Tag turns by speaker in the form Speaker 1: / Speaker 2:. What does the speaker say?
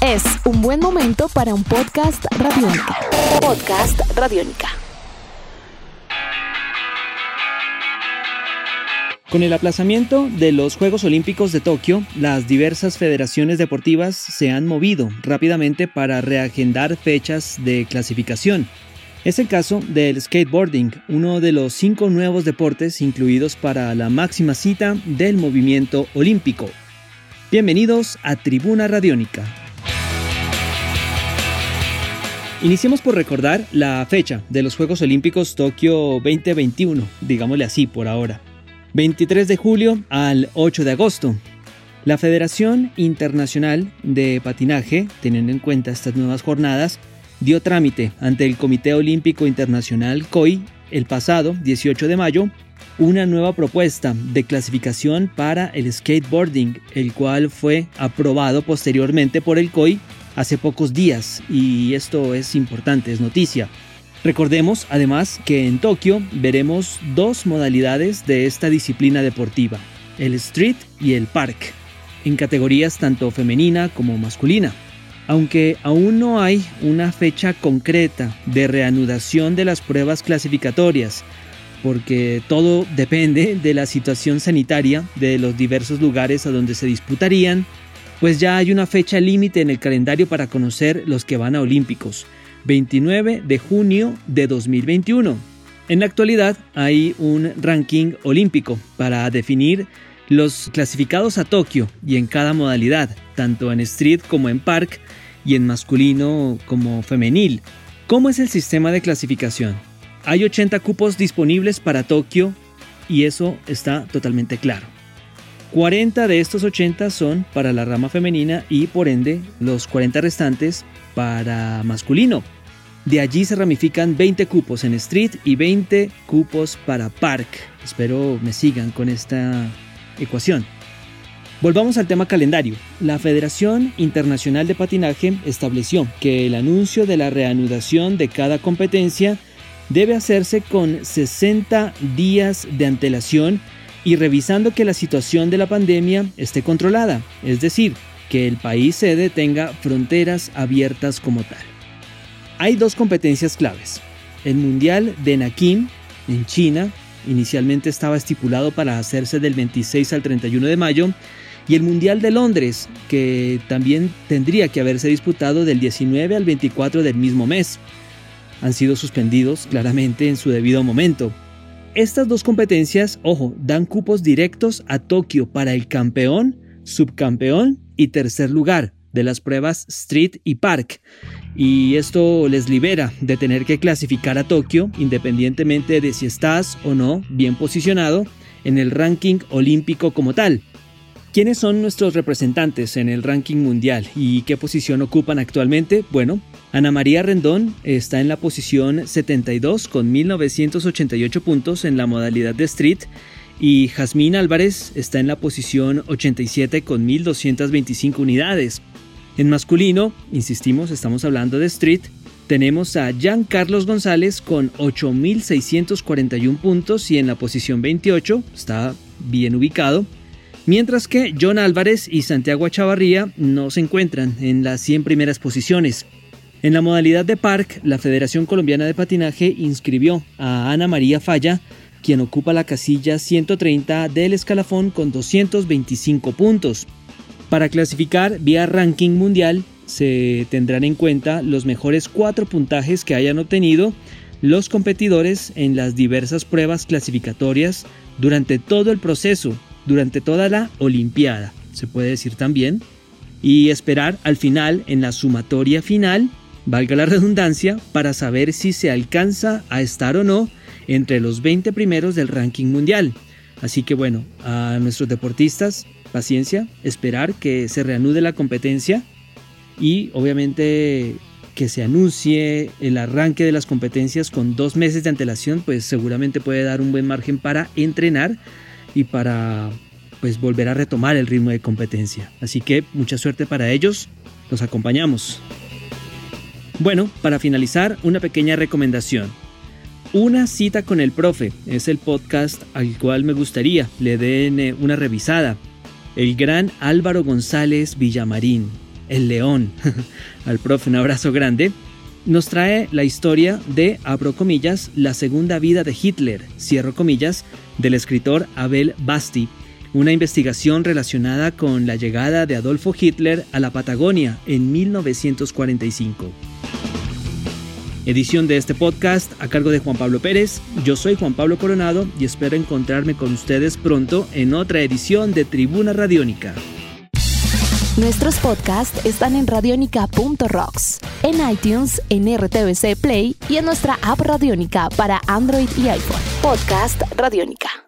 Speaker 1: Es un buen momento para un podcast radiónica. Podcast radiónica.
Speaker 2: Con el aplazamiento de los Juegos Olímpicos de Tokio, las diversas federaciones deportivas se han movido rápidamente para reagendar fechas de clasificación. Es el caso del skateboarding, uno de los cinco nuevos deportes incluidos para la máxima cita del movimiento olímpico. Bienvenidos a Tribuna Radiónica. Iniciemos por recordar la fecha de los Juegos Olímpicos Tokio 2021, digámosle así por ahora. 23 de julio al 8 de agosto. La Federación Internacional de Patinaje, teniendo en cuenta estas nuevas jornadas, dio trámite ante el Comité Olímpico Internacional COI el pasado 18 de mayo una nueva propuesta de clasificación para el skateboarding, el cual fue aprobado posteriormente por el COI hace pocos días y esto es importante, es noticia. Recordemos además que en Tokio veremos dos modalidades de esta disciplina deportiva, el street y el park, en categorías tanto femenina como masculina. Aunque aún no hay una fecha concreta de reanudación de las pruebas clasificatorias, porque todo depende de la situación sanitaria de los diversos lugares a donde se disputarían, pues ya hay una fecha límite en el calendario para conocer los que van a Olímpicos, 29 de junio de 2021. En la actualidad hay un ranking olímpico para definir los clasificados a Tokio y en cada modalidad, tanto en street como en park y en masculino como femenil. ¿Cómo es el sistema de clasificación? Hay 80 cupos disponibles para Tokio y eso está totalmente claro. 40 de estos 80 son para la rama femenina y por ende los 40 restantes para masculino. De allí se ramifican 20 cupos en street y 20 cupos para park. Espero me sigan con esta ecuación. Volvamos al tema calendario. La Federación Internacional de Patinaje estableció que el anuncio de la reanudación de cada competencia debe hacerse con 60 días de antelación y revisando que la situación de la pandemia esté controlada, es decir, que el país sede tenga fronteras abiertas como tal. Hay dos competencias claves. El Mundial de Nakim en China, inicialmente estaba estipulado para hacerse del 26 al 31 de mayo, y el Mundial de Londres, que también tendría que haberse disputado del 19 al 24 del mismo mes. Han sido suspendidos claramente en su debido momento. Estas dos competencias, ojo, dan cupos directos a Tokio para el campeón, subcampeón y tercer lugar de las pruebas Street y Park. Y esto les libera de tener que clasificar a Tokio independientemente de si estás o no bien posicionado en el ranking olímpico como tal. ¿Quiénes son nuestros representantes en el ranking mundial y qué posición ocupan actualmente? Bueno, Ana María Rendón está en la posición 72 con 1988 puntos en la modalidad de street y Jazmín Álvarez está en la posición 87 con 1225 unidades. En masculino, insistimos, estamos hablando de street, tenemos a Jean Carlos González con 8641 puntos y en la posición 28 está bien ubicado mientras que John Álvarez y Santiago Chavarría no se encuentran en las 100 primeras posiciones. En la modalidad de park, la Federación Colombiana de Patinaje inscribió a Ana María Falla, quien ocupa la casilla 130 del escalafón con 225 puntos. Para clasificar vía ranking mundial, se tendrán en cuenta los mejores cuatro puntajes que hayan obtenido los competidores en las diversas pruebas clasificatorias durante todo el proceso durante toda la Olimpiada, se puede decir también, y esperar al final, en la sumatoria final, valga la redundancia, para saber si se alcanza a estar o no entre los 20 primeros del ranking mundial. Así que bueno, a nuestros deportistas, paciencia, esperar que se reanude la competencia y obviamente que se anuncie el arranque de las competencias con dos meses de antelación, pues seguramente puede dar un buen margen para entrenar y para pues volver a retomar el ritmo de competencia. Así que mucha suerte para ellos, los acompañamos. Bueno, para finalizar, una pequeña recomendación. Una cita con el profe es el podcast al cual me gustaría le den eh, una revisada. el gran Álvaro González Villamarín, el león, al profe un abrazo grande, nos trae la historia de, abro comillas, la segunda vida de Hitler, cierro comillas, del escritor Abel Basti, una investigación relacionada con la llegada de Adolfo Hitler a la Patagonia en 1945. Edición de este podcast a cargo de Juan Pablo Pérez. Yo soy Juan Pablo Coronado y espero encontrarme con ustedes pronto en otra edición de Tribuna Radiónica.
Speaker 1: Nuestros podcasts están en radionica.rocks, en iTunes, en RTVC Play y en nuestra app Radiónica para Android y iPhone. Podcast Radiónica.